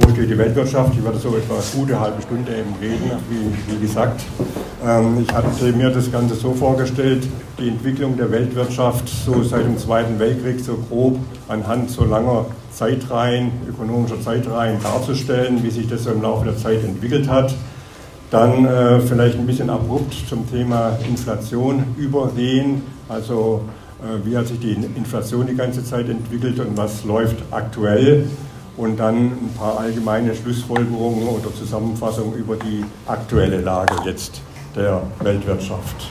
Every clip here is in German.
wo steht die Weltwirtschaft? Ich werde so etwa eine gute halbe Stunde eben reden, wie, wie gesagt. Ähm, ich hatte mir das Ganze so vorgestellt, die Entwicklung der Weltwirtschaft so seit dem Zweiten Weltkrieg so grob anhand so langer Zeitreihen, ökonomischer Zeitreihen darzustellen, wie sich das so im Laufe der Zeit entwickelt hat. Dann äh, vielleicht ein bisschen abrupt zum Thema Inflation übergehen, also äh, wie hat sich die Inflation die ganze Zeit entwickelt und was läuft aktuell und dann ein paar allgemeine Schlussfolgerungen oder Zusammenfassungen über die aktuelle Lage jetzt der Weltwirtschaft.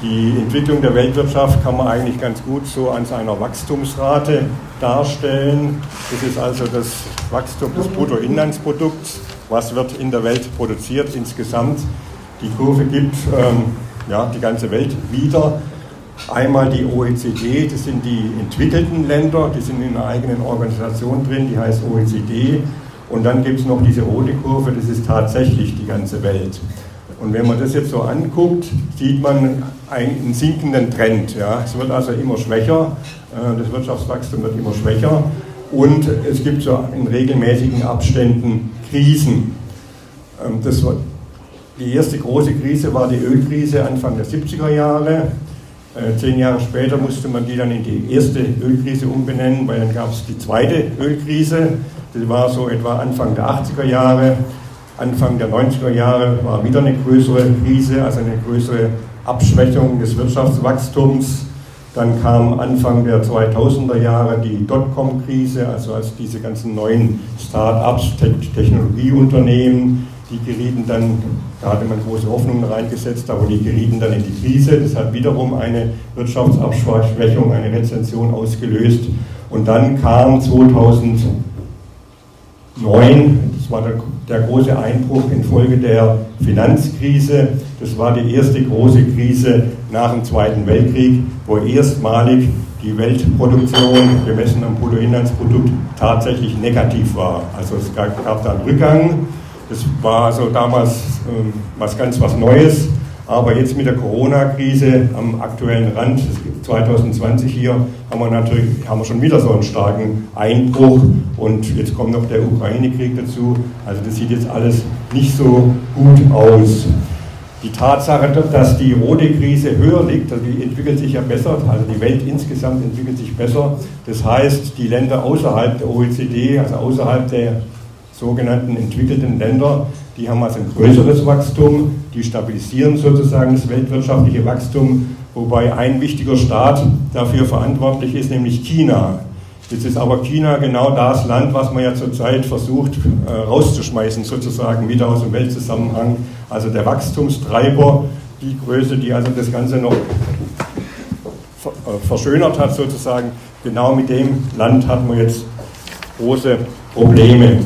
Die Entwicklung der Weltwirtschaft kann man eigentlich ganz gut so an seiner Wachstumsrate darstellen. Das ist also das Wachstum des Bruttoinlandsprodukts. Was wird in der Welt produziert insgesamt? Die Kurve gibt ähm, ja, die ganze Welt wieder. Einmal die OECD, das sind die entwickelten Länder, die sind in einer eigenen Organisation drin, die heißt OECD. Und dann gibt es noch diese rote Kurve, das ist tatsächlich die ganze Welt. Und wenn man das jetzt so anguckt, sieht man einen sinkenden Trend. Ja. Es wird also immer schwächer, äh, das Wirtschaftswachstum wird immer schwächer und es gibt so in regelmäßigen Abständen Krisen. Ähm, das war, die erste große Krise war die Ölkrise Anfang der 70er Jahre. Äh, zehn Jahre später musste man die dann in die erste Ölkrise umbenennen, weil dann gab es die zweite Ölkrise. Das war so etwa Anfang der 80er Jahre. Anfang der 90er Jahre war wieder eine größere Krise, also eine größere Abschwächung des Wirtschaftswachstums. Dann kam Anfang der 2000er Jahre die Dotcom-Krise, also als diese ganzen neuen Start-ups, Technologieunternehmen, die gerieten dann, da hatte man große Hoffnungen reingesetzt, aber die gerieten dann in die Krise. Das hat wiederum eine Wirtschaftsabschwächung, eine Rezension ausgelöst. Und dann kam 2009, das war der, der große Einbruch infolge der Finanzkrise. Das war die erste große Krise nach dem Zweiten Weltkrieg, wo erstmalig die Weltproduktion gemessen am Bruttoinlandsprodukt tatsächlich negativ war. Also es gab, gab da einen Rückgang das war also damals ähm, was ganz was Neues. Aber jetzt mit der Corona-Krise am aktuellen Rand, 2020 hier, haben wir natürlich haben wir schon wieder so einen starken Einbruch und jetzt kommt noch der Ukraine-Krieg dazu. Also das sieht jetzt alles nicht so gut aus. Die Tatsache, dass die rote Krise höher liegt, also die entwickelt sich ja besser, also die Welt insgesamt entwickelt sich besser. Das heißt, die Länder außerhalb der OECD, also außerhalb der sogenannten entwickelten Länder, die haben also ein größeres Wachstum, die stabilisieren sozusagen das weltwirtschaftliche Wachstum, wobei ein wichtiger Staat dafür verantwortlich ist, nämlich China. Jetzt ist aber China genau das Land, was man ja zurzeit versucht äh, rauszuschmeißen, sozusagen wieder aus dem Weltzusammenhang. Also der Wachstumstreiber, die Größe, die also das Ganze noch äh, verschönert hat, sozusagen, genau mit dem Land hat man jetzt große Probleme.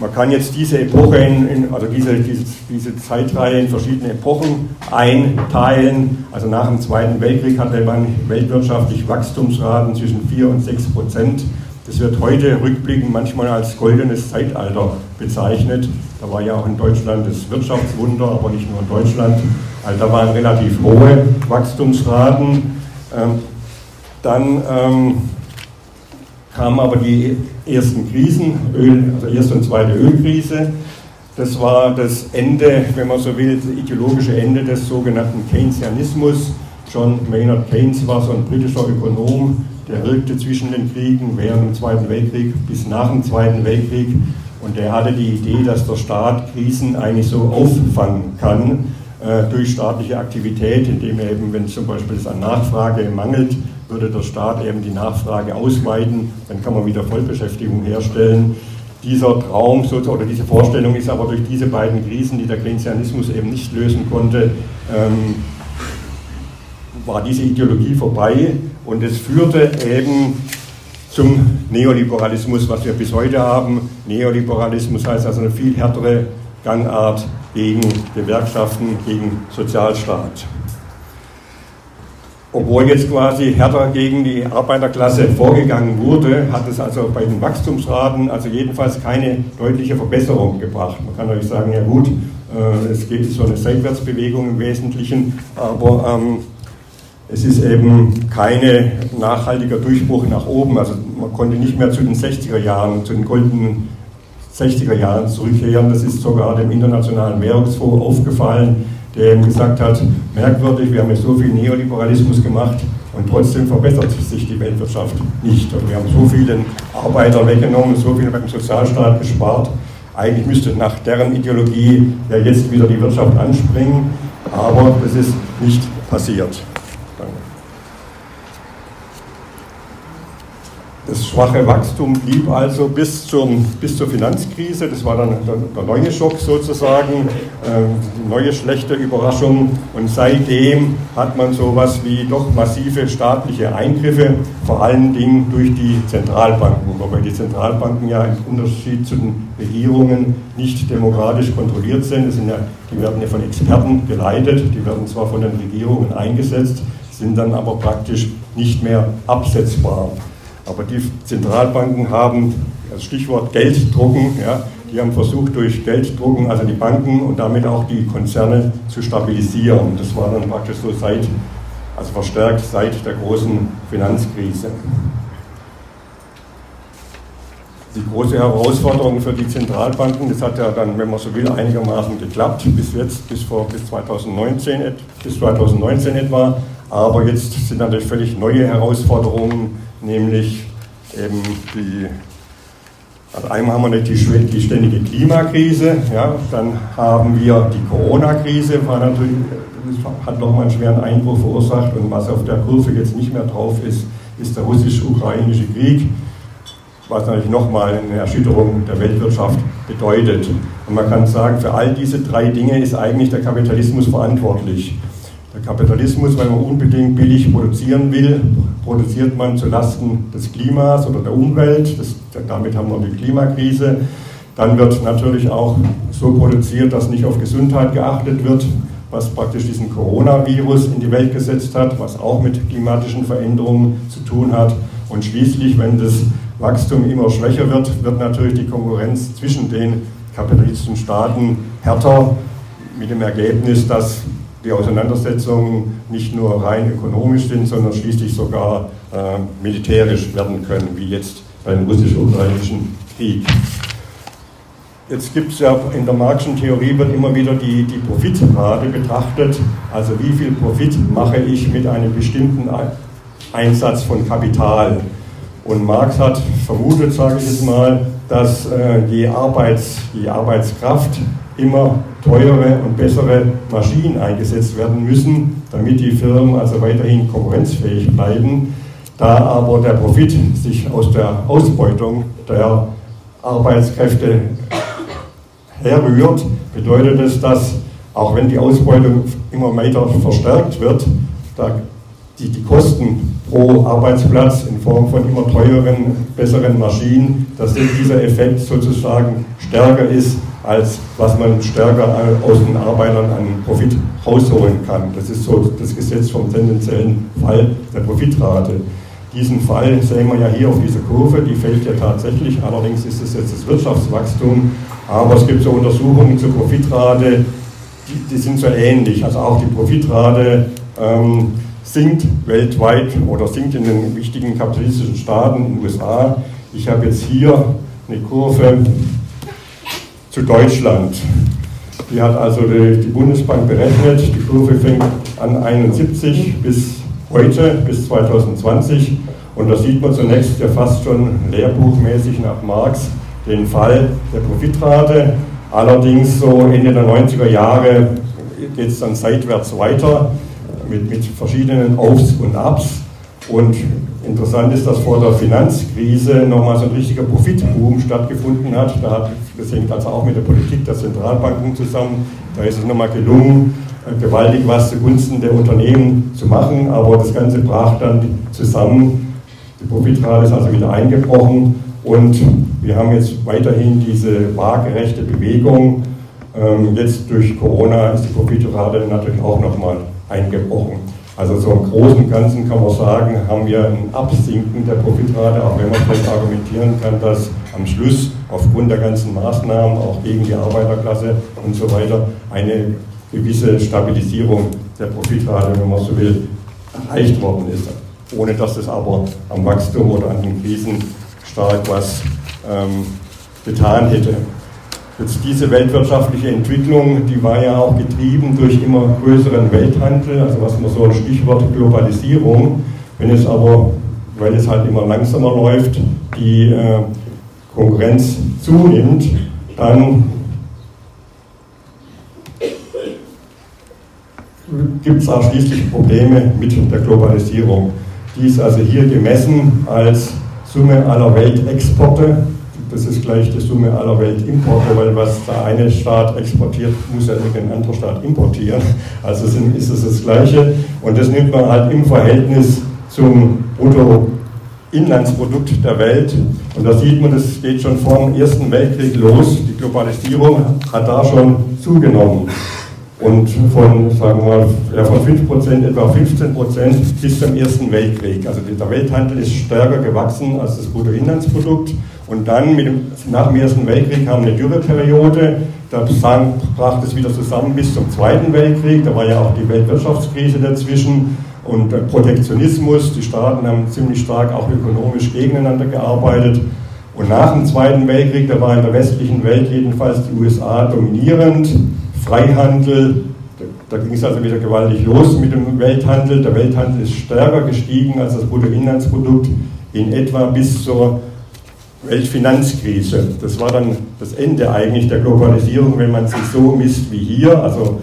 Man kann jetzt diese Epoche, in, in, also diese, diese, diese Zeitreihe in verschiedene Epochen einteilen. Also nach dem Zweiten Weltkrieg hatte man weltwirtschaftlich Wachstumsraten zwischen 4 und 6 Prozent. Das wird heute rückblickend manchmal als goldenes Zeitalter bezeichnet. Da war ja auch in Deutschland das Wirtschaftswunder, aber nicht nur in Deutschland. Also da waren relativ hohe Wachstumsraten. Ähm, dann ähm, kamen aber die ersten Krisen, Öl, also erste und zweite Ölkrise. Das war das Ende, wenn man so will, das ideologische Ende des sogenannten Keynesianismus. John Maynard Keynes war so ein britischer Ökonom, der wirkte zwischen den Kriegen während dem Zweiten Weltkrieg bis nach dem Zweiten Weltkrieg. Und der hatte die Idee, dass der Staat Krisen eigentlich so auffangen kann äh, durch staatliche Aktivität, indem er eben, wenn zum Beispiel es an Nachfrage mangelt, würde der Staat eben die Nachfrage ausweiten, dann kann man wieder Vollbeschäftigung herstellen. Dieser Traum oder diese Vorstellung ist aber durch diese beiden Krisen, die der Keynesianismus eben nicht lösen konnte, ähm, war diese Ideologie vorbei und es führte eben zum Neoliberalismus, was wir bis heute haben. Neoliberalismus heißt also eine viel härtere Gangart gegen Gewerkschaften, gegen Sozialstaat obwohl jetzt quasi härter gegen die Arbeiterklasse vorgegangen wurde, hat es also bei den Wachstumsraten also jedenfalls keine deutliche Verbesserung gebracht. Man kann euch sagen, ja gut, äh, es geht so eine Seitwärtsbewegung im Wesentlichen, aber ähm, es ist eben kein nachhaltiger Durchbruch nach oben. Also man konnte nicht mehr zu den 60er Jahren, zu den goldenen 60er Jahren zurückkehren. Das ist sogar dem Internationalen Währungsfonds aufgefallen, der ihm gesagt hat, merkwürdig, wir haben jetzt so viel Neoliberalismus gemacht und trotzdem verbessert sich die Weltwirtschaft nicht. Und wir haben so viele Arbeiter weggenommen, so viel beim Sozialstaat gespart. Eigentlich müsste nach deren Ideologie ja jetzt wieder die Wirtschaft anspringen, aber das ist nicht passiert. Das schwache Wachstum blieb also bis, zum, bis zur Finanzkrise. Das war dann der, der neue Schock sozusagen, äh, neue schlechte Überraschung. Und seitdem hat man sowas wie doch massive staatliche Eingriffe, vor allen Dingen durch die Zentralbanken. Wobei die Zentralbanken ja im Unterschied zu den Regierungen nicht demokratisch kontrolliert sind. sind ja, die werden ja von Experten geleitet, die werden zwar von den Regierungen eingesetzt, sind dann aber praktisch nicht mehr absetzbar. Aber die Zentralbanken haben, das Stichwort Gelddrucken, ja, die haben versucht, durch Gelddrucken, also die Banken und damit auch die Konzerne zu stabilisieren. Das war dann praktisch so seit, also verstärkt seit der großen Finanzkrise. Die große Herausforderung für die Zentralbanken, das hat ja dann, wenn man so will, einigermaßen geklappt, bis jetzt, bis, vor, bis, 2019, bis 2019 etwa. Aber jetzt sind natürlich völlig neue Herausforderungen nämlich eben die, also einmal haben wir die, die ständige Klimakrise, ja, dann haben wir die Corona-Krise, war natürlich, hat nochmal einen schweren Einbruch verursacht und was auf der Kurve jetzt nicht mehr drauf ist, ist der russisch-ukrainische Krieg, was natürlich nochmal eine Erschütterung der Weltwirtschaft bedeutet. Und man kann sagen, für all diese drei Dinge ist eigentlich der Kapitalismus verantwortlich. Der Kapitalismus, wenn man unbedingt billig produzieren will, produziert man zulasten des Klimas oder der Umwelt. Das, damit haben wir die Klimakrise. Dann wird natürlich auch so produziert, dass nicht auf Gesundheit geachtet wird, was praktisch diesen Coronavirus in die Welt gesetzt hat, was auch mit klimatischen Veränderungen zu tun hat. Und schließlich, wenn das Wachstum immer schwächer wird, wird natürlich die Konkurrenz zwischen den kapitalistischen Staaten härter, mit dem Ergebnis, dass die Auseinandersetzungen nicht nur rein ökonomisch sind, sondern schließlich sogar äh, militärisch werden können, wie jetzt beim russisch-ukrainischen Krieg. Jetzt gibt es ja in der Marxischen Theorie wird immer wieder die, die Profitrate betrachtet, also wie viel Profit mache ich mit einem bestimmten Einsatz von Kapital. Und Marx hat vermutet, sage ich jetzt mal, dass äh, die, Arbeits, die Arbeitskraft immer teure und bessere Maschinen eingesetzt werden müssen, damit die Firmen also weiterhin konkurrenzfähig bleiben. Da aber der Profit sich aus der Ausbeutung der Arbeitskräfte herrührt, bedeutet es, dass auch wenn die Ausbeutung immer weiter verstärkt wird, die, die Kosten pro Arbeitsplatz in Form von immer teureren, besseren Maschinen, dass dieser Effekt sozusagen stärker ist, als was man stärker aus den Arbeitern an Profit rausholen kann. Das ist so das Gesetz vom tendenziellen Fall der Profitrate. Diesen Fall sehen wir ja hier auf dieser Kurve, die fällt ja tatsächlich, allerdings ist es jetzt das Wirtschaftswachstum, aber es gibt so Untersuchungen zur Profitrate, die, die sind so ähnlich. Also auch die Profitrate ähm, sinkt weltweit oder sinkt in den wichtigen kapitalistischen Staaten in den USA. Ich habe jetzt hier eine Kurve zu Deutschland. Die hat also die, Bundesbank berechnet. Die Kurve fängt an 71 bis heute, bis 2020. Und da sieht man zunächst ja fast schon lehrbuchmäßig nach Marx den Fall der Profitrate. Allerdings so Ende der 90er Jahre geht es dann seitwärts weiter mit, mit verschiedenen Aufs und Abs. Und interessant ist, dass vor der Finanzkrise nochmal so ein richtiger Profitboom stattgefunden hat. Da hat. Das hängt also auch mit der Politik der Zentralbanken zusammen. Da ist es nochmal gelungen, äh, gewaltig was zugunsten der Unternehmen zu machen, aber das Ganze brach dann zusammen. Die Profitrate ist also wieder eingebrochen und wir haben jetzt weiterhin diese waagerechte Bewegung. Ähm, jetzt durch Corona ist die Profitrate natürlich auch nochmal eingebrochen. Also so im Großen und Ganzen kann man sagen, haben wir ein Absinken der Profitrate, auch wenn man vielleicht argumentieren kann, dass am Schluss aufgrund der ganzen Maßnahmen, auch gegen die Arbeiterklasse und so weiter, eine gewisse Stabilisierung der Profitrate, wenn man so will, erreicht worden ist. Ohne dass es aber am Wachstum oder an den Krisen stark was ähm, getan hätte. Jetzt diese weltwirtschaftliche Entwicklung, die war ja auch getrieben durch immer größeren Welthandel, also was man so ein Stichwort Globalisierung. Wenn es aber, weil es halt immer langsamer läuft, die äh, Konkurrenz zunimmt, dann gibt es auch schließlich Probleme mit der Globalisierung. Die ist also hier gemessen als Summe aller Weltexporte. Das ist gleich die Summe aller Weltimporte, weil was der eine Staat exportiert, muss ja irgendein anderer Staat importieren. Also ist es das Gleiche. Und das nimmt man halt im Verhältnis zum Bruttoinlandsprodukt der Welt. Und da sieht man, das geht schon vor dem Ersten Weltkrieg los. Die Globalisierung hat da schon zugenommen und von, sagen wir mal, ja, von 5% etwa 15% bis zum Ersten Weltkrieg. Also der Welthandel ist stärker gewachsen als das Bruttoinlandsprodukt. Und dann dem, nach dem Ersten Weltkrieg kam eine Dürreperiode, da brach es wieder zusammen bis zum Zweiten Weltkrieg, da war ja auch die Weltwirtschaftskrise dazwischen und Protektionismus, die Staaten haben ziemlich stark auch ökonomisch gegeneinander gearbeitet. Und nach dem Zweiten Weltkrieg, da war in der westlichen Welt jedenfalls die USA dominierend, Freihandel, da ging es also wieder gewaltig los mit dem Welthandel. Der Welthandel ist stärker gestiegen als das Bruttoinlandsprodukt in etwa bis zur Weltfinanzkrise. Das war dann das Ende eigentlich der Globalisierung, wenn man sich so misst wie hier. Also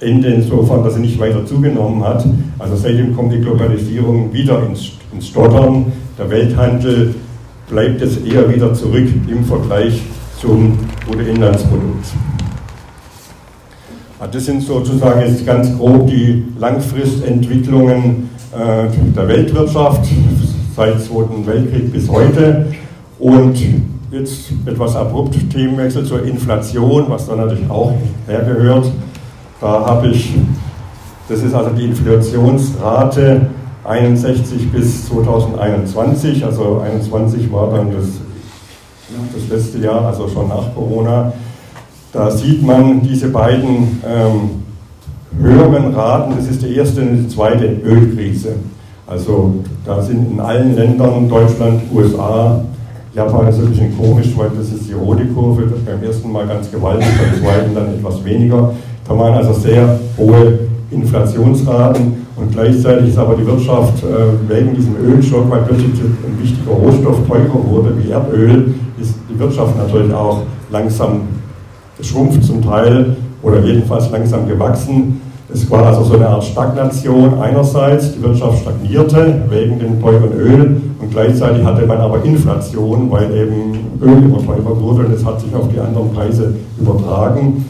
Ende insofern, dass sie nicht weiter zugenommen hat. Also seitdem kommt die Globalisierung wieder ins, ins Stottern. Der Welthandel bleibt jetzt eher wieder zurück im Vergleich zum Bruttoinlandsprodukt. Das sind sozusagen jetzt ganz grob die Langfristentwicklungen äh, der Weltwirtschaft seit Zweiten Weltkrieg bis heute. Und jetzt etwas abrupt Themenwechsel zur Inflation, was da natürlich auch hergehört. Da habe ich, das ist also die Inflationsrate 61 bis 2021, also 21 war dann das, das letzte Jahr, also schon nach Corona. Da sieht man diese beiden ähm, höheren Raten, das ist die erste und die zweite Ölkrise. Also da sind in allen Ländern, Deutschland, USA, Japan ist ein bisschen komisch, weil das ist die rote Kurve, das beim ersten Mal ganz gewaltig, beim zweiten dann etwas weniger. Da waren also sehr hohe Inflationsraten und gleichzeitig ist aber die Wirtschaft äh, wegen diesem Ölschock, weil plötzlich ein wichtiger Rohstoff teurer wurde wie Erdöl, ist die Wirtschaft natürlich auch langsam geschrumpft zum Teil oder jedenfalls langsam gewachsen. Es war also so eine Art Stagnation einerseits, die Wirtschaft stagnierte wegen dem teuren Öl und gleichzeitig hatte man aber Inflation, weil eben Öl immer teurer wurde und es hat sich auf die anderen Preise übertragen.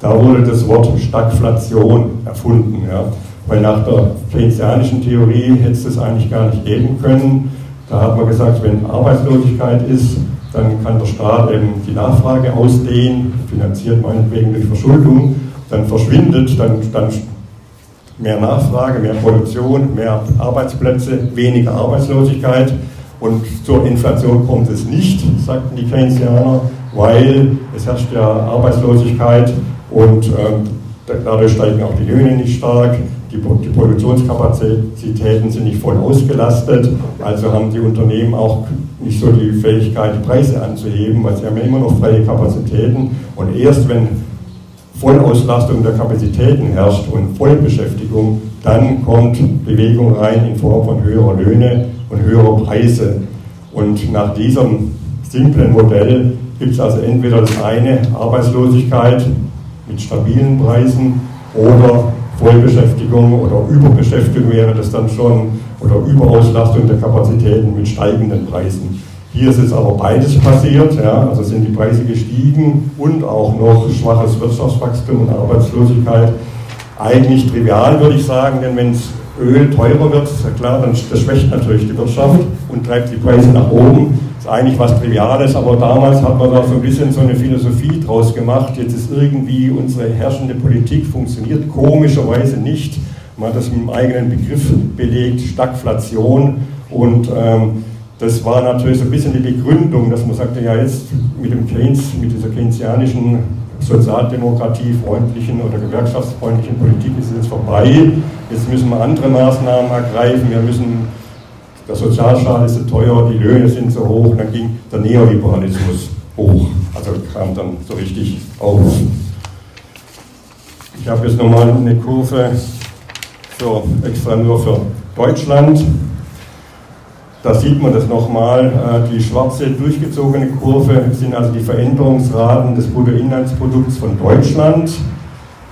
Da wurde das Wort Stagflation erfunden, ja. weil nach der keynesianischen Theorie hätte es das eigentlich gar nicht geben können. Da hat man gesagt, wenn Arbeitslosigkeit ist, dann kann der Staat eben die Nachfrage ausdehnen, finanziert meinetwegen durch Verschuldung, dann verschwindet dann, dann mehr Nachfrage, mehr Produktion, mehr Arbeitsplätze, weniger Arbeitslosigkeit. Und zur Inflation kommt es nicht, sagten die Keynesianer, weil es herrscht ja Arbeitslosigkeit und ähm, dadurch steigen auch die Löhne nicht stark, die, die Produktionskapazitäten sind nicht voll ausgelastet, also haben die Unternehmen auch nicht so die Fähigkeit, die Preise anzuheben, weil sie haben ja immer noch freie Kapazitäten. Und erst wenn Vollauslastung der Kapazitäten herrscht und Vollbeschäftigung, dann kommt Bewegung rein in Form von höherer Löhne und höherer Preise. Und nach diesem simplen Modell gibt es also entweder das eine, Arbeitslosigkeit mit stabilen Preisen oder Vollbeschäftigung oder Überbeschäftigung wäre das dann schon oder Überauslastung der Kapazitäten mit steigenden Preisen. Hier ist jetzt aber beides passiert, ja, also sind die Preise gestiegen und auch noch schwaches Wirtschaftswachstum und Arbeitslosigkeit. Eigentlich trivial würde ich sagen, denn wenn Öl teurer wird, ist ja klar, dann das schwächt natürlich die Wirtschaft und treibt die Preise nach oben. Das ist eigentlich was Triviales, aber damals hat man da so ein bisschen so eine Philosophie draus gemacht. Jetzt ist irgendwie unsere herrschende Politik funktioniert komischerweise nicht. Man hat das mit einem eigenen Begriff belegt, Stagflation. Und ähm, das war natürlich so ein bisschen die Begründung, dass man sagte, ja jetzt mit dem Keynes, mit dieser keynesianischen sozialdemokratiefreundlichen oder gewerkschaftsfreundlichen Politik ist es jetzt vorbei. Jetzt müssen wir andere Maßnahmen ergreifen. Wir müssen, der Sozialstaat ist so teuer, die Löhne sind so hoch. Dann ging der Neoliberalismus hoch. Also kam dann so richtig auf. Ich habe jetzt nochmal eine Kurve so extra nur für Deutschland. Da sieht man das nochmal. Äh, die schwarze durchgezogene Kurve sind also die Veränderungsraten des Bruttoinlandsprodukts von Deutschland.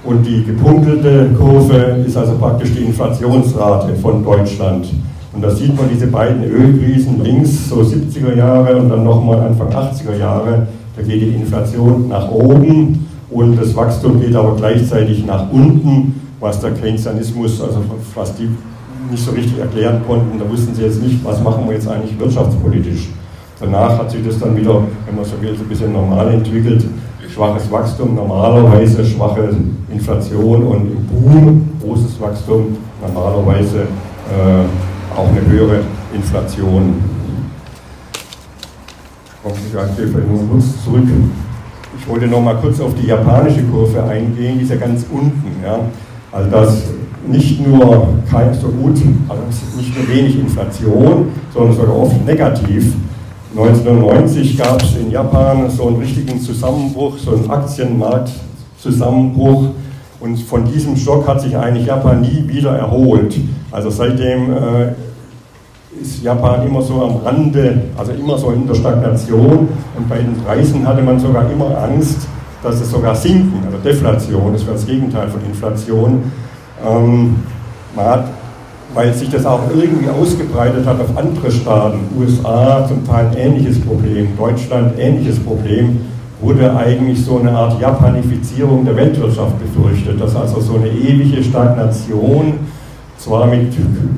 Und die gepunkelte Kurve ist also praktisch die Inflationsrate von Deutschland. Und da sieht man diese beiden Ölkrisen links, so 70er Jahre und dann nochmal Anfang 80er Jahre. Da geht die Inflation nach oben und das Wachstum geht aber gleichzeitig nach unten, was der Keynesianismus, also was die nicht so richtig erklären konnten. Da wussten sie jetzt nicht, was machen wir jetzt eigentlich wirtschaftspolitisch. Danach hat sich das dann wieder, wenn man so will, so ein bisschen normal entwickelt. Schwaches Wachstum, normalerweise schwache Inflation und im Boom großes Wachstum, normalerweise äh, auch eine höhere Inflation. Ich vielleicht nur kurz zurück. Ich wollte noch mal kurz auf die japanische Kurve eingehen, die ist ja ganz unten. Ja. Also das nicht nur kein so gut, also nicht nur wenig Inflation, sondern sogar oft negativ. 1990 gab es in Japan so einen richtigen Zusammenbruch, so einen Aktienmarktzusammenbruch. Und von diesem Schock hat sich eigentlich Japan nie wieder erholt. Also seitdem äh, ist Japan immer so am Rande, also immer so in der Stagnation. Und bei den Preisen hatte man sogar immer Angst, dass es sogar sinken, also Deflation, das wäre das Gegenteil von Inflation. Ähm, man hat, weil sich das auch irgendwie ausgebreitet hat auf andere Staaten, USA zum Teil ähnliches Problem, Deutschland ähnliches Problem, wurde eigentlich so eine Art Japanifizierung der Weltwirtschaft befürchtet, dass also so eine ewige Stagnation, zwar mit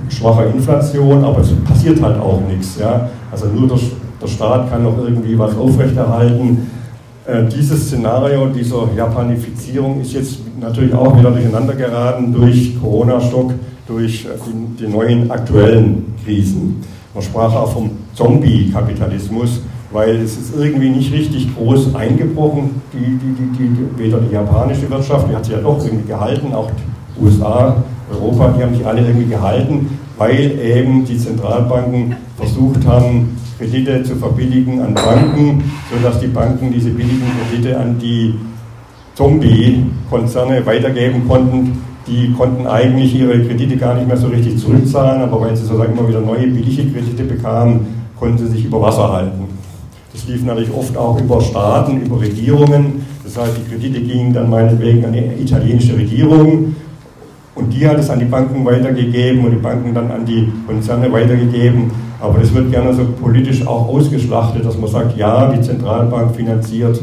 schwacher Inflation, aber es passiert halt auch nichts. Ja? Also nur der, der Staat kann noch irgendwie was aufrechterhalten. Äh, dieses Szenario dieser Japanifizierung ist jetzt natürlich auch wieder durcheinander geraten durch Corona-Stock, durch äh, die, die, neuen aktuellen Krisen. Man sprach auch vom Zombie-Kapitalismus, weil es ist irgendwie nicht richtig groß eingebrochen, die, die, weder die japanische Wirtschaft, die hat sich ja doch irgendwie gehalten, auch die USA, Europa, die haben sich alle irgendwie gehalten, weil eben die Zentralbanken versucht haben, Kredite zu verbilligen an Banken, sodass die Banken diese billigen Kredite an die Zombie-Konzerne weitergeben konnten. Die konnten eigentlich ihre Kredite gar nicht mehr so richtig zurückzahlen, aber weil sie sozusagen immer wieder neue billige Kredite bekamen, konnten sie sich über Wasser halten. Das lief natürlich oft auch über Staaten, über Regierungen. Das heißt, die Kredite gingen dann meinetwegen an die italienische Regierung die hat es an die Banken weitergegeben und die Banken dann an die Konzerne weitergegeben. Aber das wird gerne so politisch auch ausgeschlachtet, dass man sagt, ja, die Zentralbank finanziert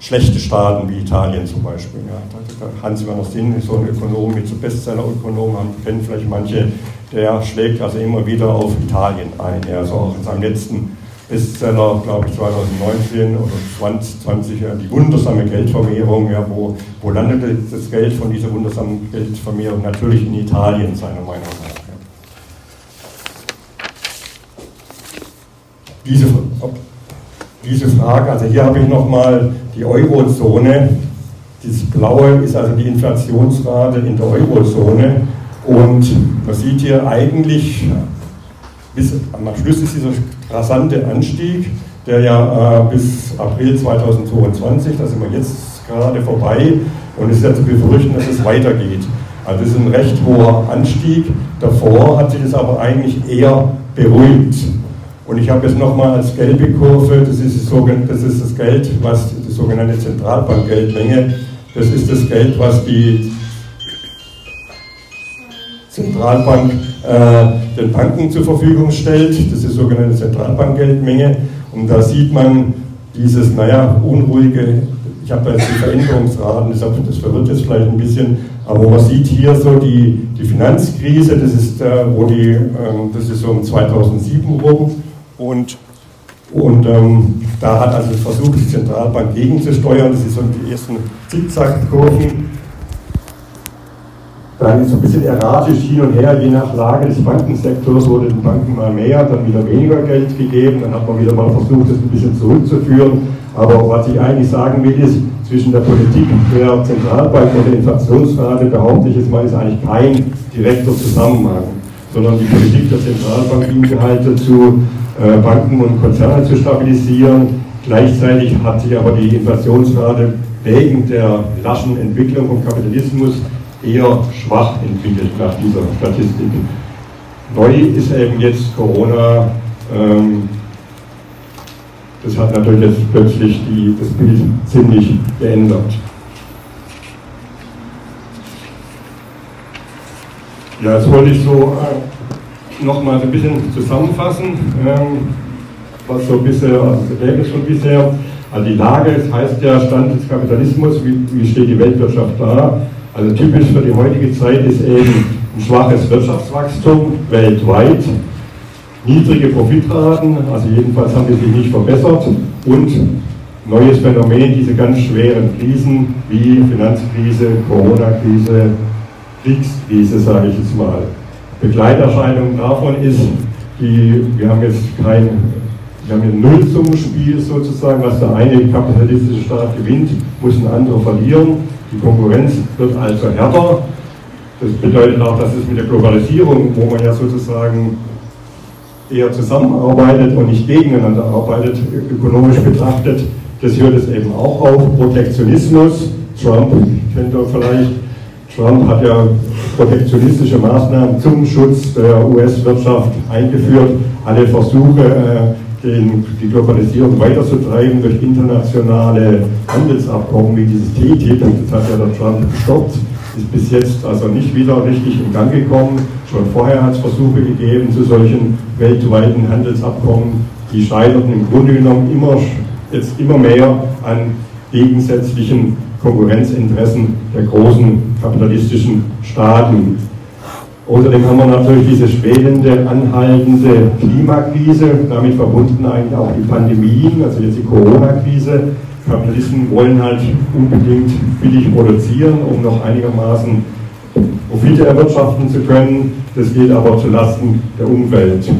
schlechte Staaten wie Italien zum Beispiel. Ja. Hans-Werner Sinn ist so ein Ökonom, mit so Bestseller-Ökonom, kennen vielleicht manche, der schlägt also immer wieder auf Italien ein. Er ist auch in seinem letzten Bestseller, glaube ich, 2019 oder 2020, ja, die wundersame Geldvermehrung. Ja, wo, wo landete das Geld von dieser wundersamen Geldvermehrung? Natürlich in Italien, seiner Meinung nach. Ja. Diese, diese Frage, also hier habe ich nochmal die Eurozone. Dieses Blaue ist also die Inflationsrate in der Eurozone. Und man sieht hier eigentlich, bis am Schluss ist dieser rasante Anstieg, der ja äh, bis April 2022, da sind wir jetzt gerade vorbei, und es ist ja zu befürchten, dass es weitergeht. Also das ist ein recht hoher Anstieg. Davor hat sich das aber eigentlich eher beruhigt. Und ich habe jetzt nochmal als gelbe Kurve, das ist, das, ist das Geld, was die sogenannte Zentralbankgeldmenge, das ist das Geld, was die Zentralbank äh, den Banken zur Verfügung stellt. Das ist die sogenannte Zentralbankgeldmenge. Und da sieht man dieses, naja, unruhige, ich habe da jetzt die Veränderungsraten, das verwirrt jetzt vielleicht ein bisschen, aber man sieht hier so die, die Finanzkrise, das ist, äh, wo die, ähm, das ist so um 2007 rum und und ähm, da hat also versucht, die Zentralbank gegenzusteuern. Das sind so die ersten Zickzackkurven. Dann ist so ein bisschen erratisch hin und her, je nach Lage des Bankensektors wurde den Banken mal mehr, dann wieder weniger Geld gegeben, dann hat man wieder mal versucht, das ein bisschen zurückzuführen. Aber was ich eigentlich sagen will, ist, zwischen der Politik der Zentralbank und der Inflationsrate, behaupte ich jetzt mal, ist eigentlich kein direkter Zusammenhang, sondern die Politik der Zentralbank dient halt dazu, äh, Banken und Konzerne zu stabilisieren, Gleichzeitig hat sich aber die Inflationsrate wegen der raschen Entwicklung vom Kapitalismus eher schwach entwickelt nach dieser Statistik. Neu ist eben jetzt Corona. Ähm, das hat natürlich jetzt plötzlich die, das Bild ziemlich geändert. Ja, jetzt wollte ich so äh, nochmal ein bisschen zusammenfassen, ähm, was so bisher, also das Ergebnis von bisher, also die Lage, es heißt ja Stand des Kapitalismus, wie, wie steht die Weltwirtschaft da? Also typisch für die heutige Zeit ist eben ein schwaches Wirtschaftswachstum weltweit, niedrige Profitraten, also jedenfalls haben die sich nicht verbessert und neues Phänomen, diese ganz schweren Krisen wie Finanzkrise, Corona-Krise, Kriegskrise, sage ich jetzt mal. Begleiterscheinung davon ist, die, wir haben jetzt kein, wir haben ein Nullsummenspiel sozusagen, was der eine kapitalistische Staat gewinnt, muss ein anderer verlieren. Die Konkurrenz wird also härter. Das bedeutet auch, dass es mit der Globalisierung, wo man ja sozusagen eher zusammenarbeitet und nicht gegeneinander arbeitet, ökonomisch betrachtet, das hört es eben auch auf. Protektionismus, Trump kennt ihr vielleicht, Trump hat ja protektionistische Maßnahmen zum Schutz der US-Wirtschaft eingeführt. Alle Versuche, äh, den, die Globalisierung weiterzutreiben durch internationale Handelsabkommen wie dieses TTIP, das hat ja der Trump gestoppt, ist bis jetzt also nicht wieder richtig in Gang gekommen. Schon vorher hat es Versuche gegeben zu solchen weltweiten Handelsabkommen, die scheiterten im Grunde genommen immer, jetzt immer mehr an gegensätzlichen Konkurrenzinteressen der großen kapitalistischen Staaten. Außerdem haben wir natürlich diese schwelende, anhaltende Klimakrise, damit verbunden eigentlich auch die Pandemien, also jetzt die Corona-Krise. Kapitalisten wollen halt unbedingt billig produzieren, um noch einigermaßen Profite erwirtschaften zu können. Das geht aber zulasten der Umwelt.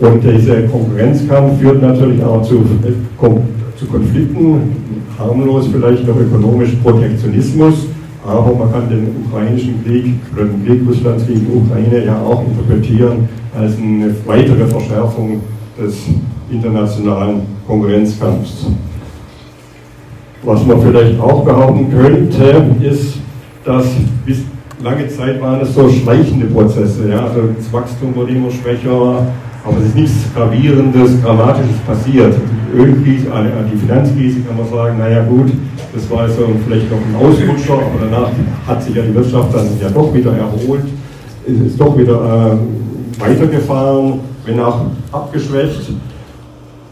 Und dieser Konkurrenzkampf führt natürlich auch zu, zu Konflikten, harmlos vielleicht noch ökonomisch Protektionismus, aber man kann den ukrainischen Krieg oder den Krieg Russlands gegen Ukraine ja auch interpretieren als eine weitere Verschärfung des internationalen Konkurrenzkampfs. Was man vielleicht auch behaupten könnte, ist, dass bis lange Zeit waren es so schleichende Prozesse. Ja? Also das Wachstum wurde immer schwächer, aber es ist nichts Gravierendes, Dramatisches passiert. Die Ölkrise, äh, die Finanzkrise kann man sagen, naja gut, das war also vielleicht noch ein Ausrutscher, aber danach hat sich ja die Wirtschaft dann ja doch wieder erholt, ist doch wieder äh, weitergefahren, wenn auch abgeschwächt.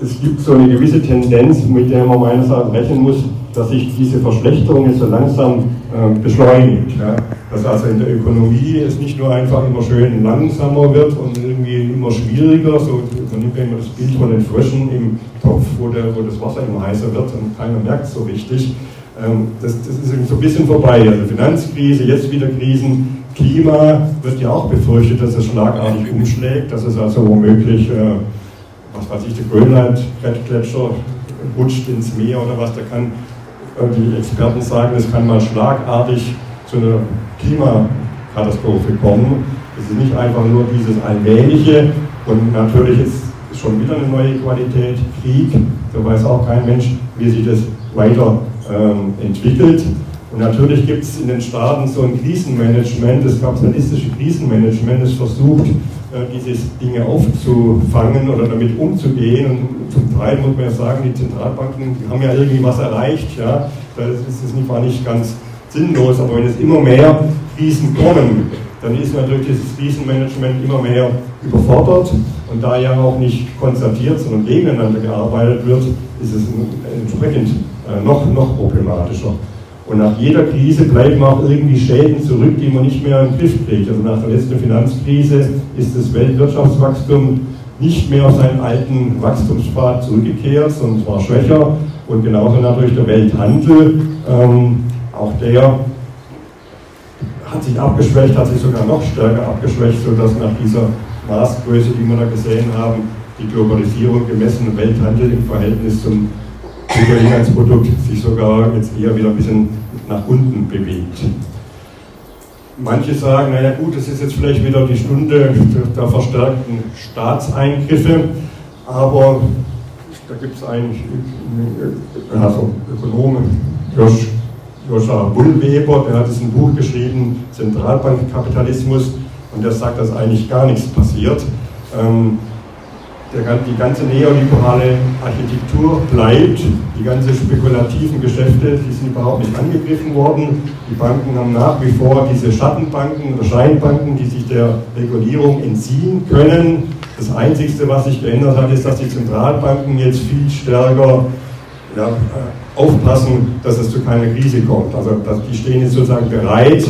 Es gibt so eine gewisse Tendenz, mit der man meines Erachtens rechnen muss, dass sich diese Verschlechterung jetzt so langsam äh, beschleunigt. Ja? Dass also in der Ökonomie es nicht nur einfach immer schön langsamer wird und irgendwie immer schwieriger, so man nimmt ja immer das Bild von den Fröschen im Topf, wo, der, wo das Wasser immer heißer wird und keiner merkt es so richtig. Ähm, das, das ist so ein bisschen vorbei. Also Finanzkrise, jetzt wieder Krisen, Klima wird ja auch befürchtet, dass es schlagartig umschlägt, dass es also womöglich, äh, was weiß ich, der Grönland-Gletscher rutscht ins Meer oder was, da kann die Experten sagen, es kann mal schlagartig zu einer Klimakatastrophe kommen. Es ist nicht einfach nur dieses Allmähliche und natürlich ist es schon wieder eine neue Qualität, Krieg, da weiß auch kein Mensch, wie sich das weiter ähm, entwickelt. Und natürlich gibt es in den Staaten so ein Krisenmanagement, das kapitalistische Krisenmanagement, das versucht, diese Dinge aufzufangen oder damit umzugehen. Und zum Teil muss man ja sagen, die Zentralbanken haben ja irgendwie was erreicht. Ja. Das ist nicht, war nicht ganz sinnlos, aber wenn es immer mehr Krisen kommen, dann ist natürlich dieses Krisenmanagement immer mehr überfordert. Und da ja auch nicht konstatiert, sondern gegeneinander gearbeitet wird, ist es entsprechend äh, noch, noch problematischer. Und nach jeder Krise bleiben auch irgendwie Schäden zurück, die man nicht mehr den Griff kriegt. Also nach der letzten Finanzkrise ist das Weltwirtschaftswachstum nicht mehr auf seinen alten Wachstumspfad zurückgekehrt, sondern es war schwächer. Und genauso natürlich der Welthandel, ähm, auch der hat sich abgeschwächt, hat sich sogar noch stärker abgeschwächt, sodass nach dieser Maßgröße, die wir da gesehen haben, die Globalisierung gemessen im Welthandel im Verhältnis zum Bruttoinlandsprodukt sich sogar jetzt eher wieder ein bisschen nach unten bewegt. Manche sagen, naja gut, das ist jetzt vielleicht wieder die Stunde der verstärkten Staatseingriffe, aber da gibt es eigentlich also Ökonomen, Josh, Joscha Bullweber, der hat ein Buch geschrieben, Zentralbankkapitalismus, und der sagt, dass eigentlich gar nichts passiert. Ähm, der, die ganze neoliberale Architektur bleibt, die ganzen spekulativen Geschäfte, die sind überhaupt nicht angegriffen worden. Die Banken haben nach wie vor diese Schattenbanken oder Scheinbanken, die sich der Regulierung entziehen können. Das Einzige, was sich geändert hat, ist, dass die Zentralbanken jetzt viel stärker ja, äh, aufpassen, dass es zu keiner Krise kommt. Also die stehen jetzt sozusagen bereit,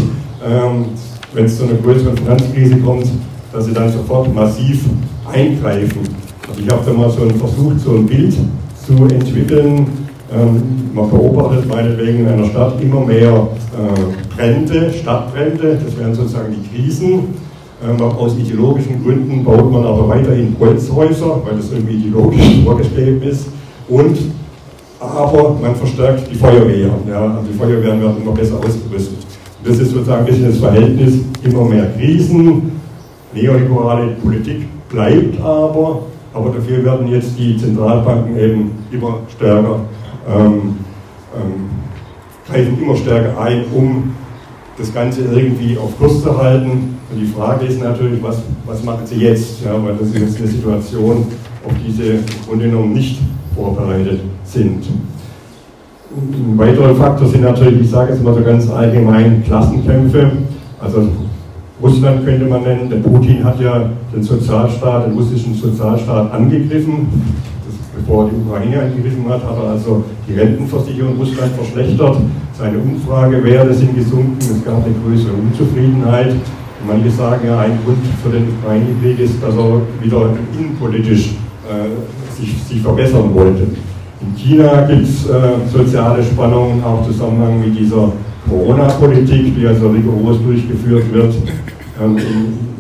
ähm, wenn es zu einer größeren Finanzkrise kommt, dass sie dann sofort massiv eingreifen. Ich habe da mal so versucht, so ein Bild zu entwickeln. Ähm, man beobachtet meinetwegen in einer Stadt immer mehr äh, Brände, Stadtbrände, das wären sozusagen die Krisen. Ähm, aus ideologischen Gründen baut man aber weiterhin Holzhäuser, weil das irgendwie ideologisch vorgeschrieben ist. Und aber man verstärkt die Feuerwehr. Ja, die Feuerwehren werden immer besser ausgerüstet. Das ist sozusagen ein bisschen das Verhältnis, immer mehr Krisen, neoliberale Politik bleibt aber, aber dafür werden jetzt die Zentralbanken eben immer stärker, ähm, ähm, greifen immer stärker ein, um das Ganze irgendwie auf Kurs zu halten. Und die Frage ist natürlich, was, was machen sie jetzt? Ja, weil das ist jetzt eine Situation, auf die sie im Grunde genommen nicht vorbereitet sind. Ein weiterer Faktor sind natürlich, ich sage jetzt mal so ganz allgemein, Klassenkämpfe. Also Russland könnte man nennen, der Putin hat ja den Sozialstaat, den russischen Sozialstaat angegriffen. Das, bevor er die Ukraine angegriffen hat, hat er also die Rentenversicherung Russland verschlechtert. Seine Umfragewerte sind gesunken, es gab eine größere Unzufriedenheit. Manche sagen ja, ein Grund für den Ukraine-Krieg ist, dass er wieder innenpolitisch äh, sich, sich verbessern wollte. In China gibt es äh, soziale Spannungen, auch im Zusammenhang mit dieser Corona-Politik, die also rigoros durchgeführt wird. Ähm,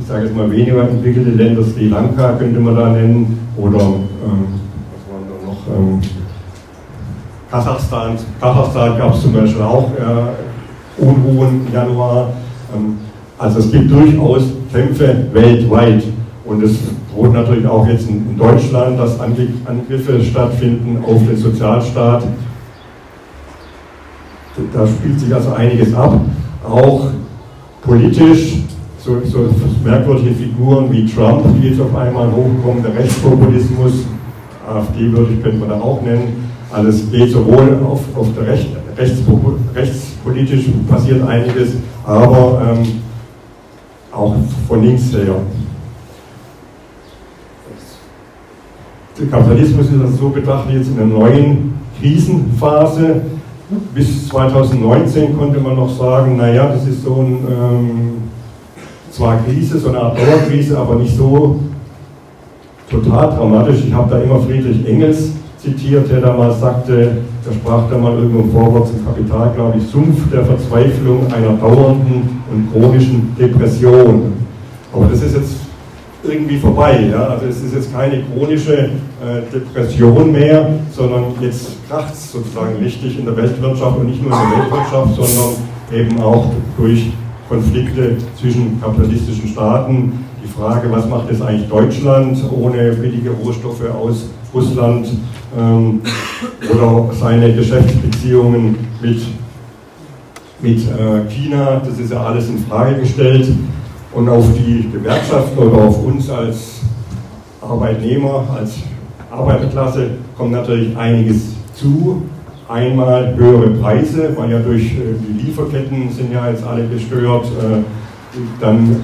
ich sage jetzt mal weniger entwickelte Länder, Sri Lanka könnte man da nennen, oder ähm, was waren da noch? Ähm, Kasachstan. Kasachstan gab es zum Beispiel auch äh, Unruhen im Januar. Ähm, also es gibt durchaus Kämpfe weltweit. Und es droht natürlich auch jetzt in, Deutschland, dass Angriffe stattfinden auf den Sozialstaat. Da spielt sich also einiges ab. Auch politisch, so, so merkwürdige Figuren wie Trump, die jetzt auf einmal hochkommen, der Rechtspopulismus, AfD würde ich, könnte man da auch nennen. Alles geht sowohl auf, auf der Recht, rechtspolitisch passiert einiges, aber ähm, auch von links her. Der Kapitalismus ist also so betrachtet jetzt in einer neuen Krisenphase. Bis 2019 konnte man noch sagen, naja, das ist so ein, ähm, zwar Krise, so eine Art Dauerkrise, aber nicht so total dramatisch. Ich habe da immer Friedrich Engels zitiert, der damals sagte, der sprach da mal irgendwo im Vorwort zum Kapital, glaube ich, Sumpf der Verzweiflung einer dauernden und chronischen Depression. Aber das ist jetzt irgendwie vorbei. Ja? Also es ist jetzt keine chronische äh, Depression mehr, sondern jetzt kracht es sozusagen richtig in der Weltwirtschaft und nicht nur in der Weltwirtschaft, sondern eben auch durch Konflikte zwischen kapitalistischen Staaten. Die Frage, was macht jetzt eigentlich Deutschland ohne billige Rohstoffe aus Russland ähm, oder seine Geschäftsbeziehungen mit, mit äh, China, das ist ja alles in Frage gestellt. Und auf die Gewerkschaften oder auf uns als Arbeitnehmer, als Arbeiterklasse kommt natürlich einiges zu. Einmal höhere Preise, weil ja durch äh, die Lieferketten sind ja jetzt alle gestört. Äh, dann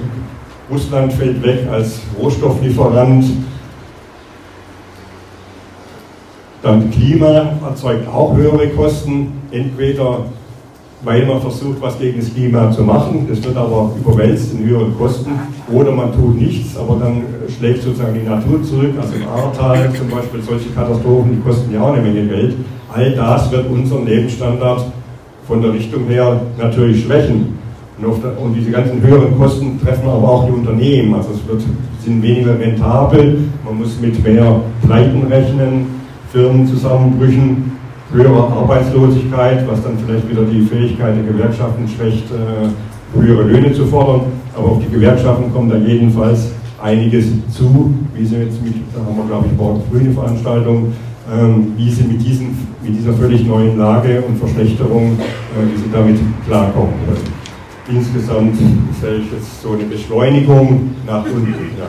Russland fällt weg als Rohstofflieferant. Dann Klima erzeugt auch höhere Kosten, entweder weil man versucht, was gegen das Klima zu machen. Das wird aber überwälzt in höheren Kosten. Oder man tut nichts, aber dann schlägt sozusagen die Natur zurück. Also im Ahrtal zum Beispiel solche Katastrophen, die kosten ja auch eine Menge Geld. All das wird unseren Lebensstandard von der Richtung her natürlich schwächen. Und, der, und, diese ganzen höheren Kosten treffen aber auch die Unternehmen. Also es wird, sind weniger rentabel, man muss mit mehr Pleiten rechnen, Firmenzusammenbrüchen höhere Arbeitslosigkeit, was dann vielleicht wieder die Fähigkeit der Gewerkschaften schwächt, äh, höhere Löhne zu fordern. Aber auf die Gewerkschaften kommt da jedenfalls einiges zu, wie sie jetzt mit, da haben wir glaube ich morgen früh eine Veranstaltung, ähm, wie sie mit, diesen, mit dieser völlig neuen Lage und Verschlechterung, äh, wie sie damit klarkommen können. Insgesamt sehe ich jetzt so eine Beschleunigung nach unten. Ja.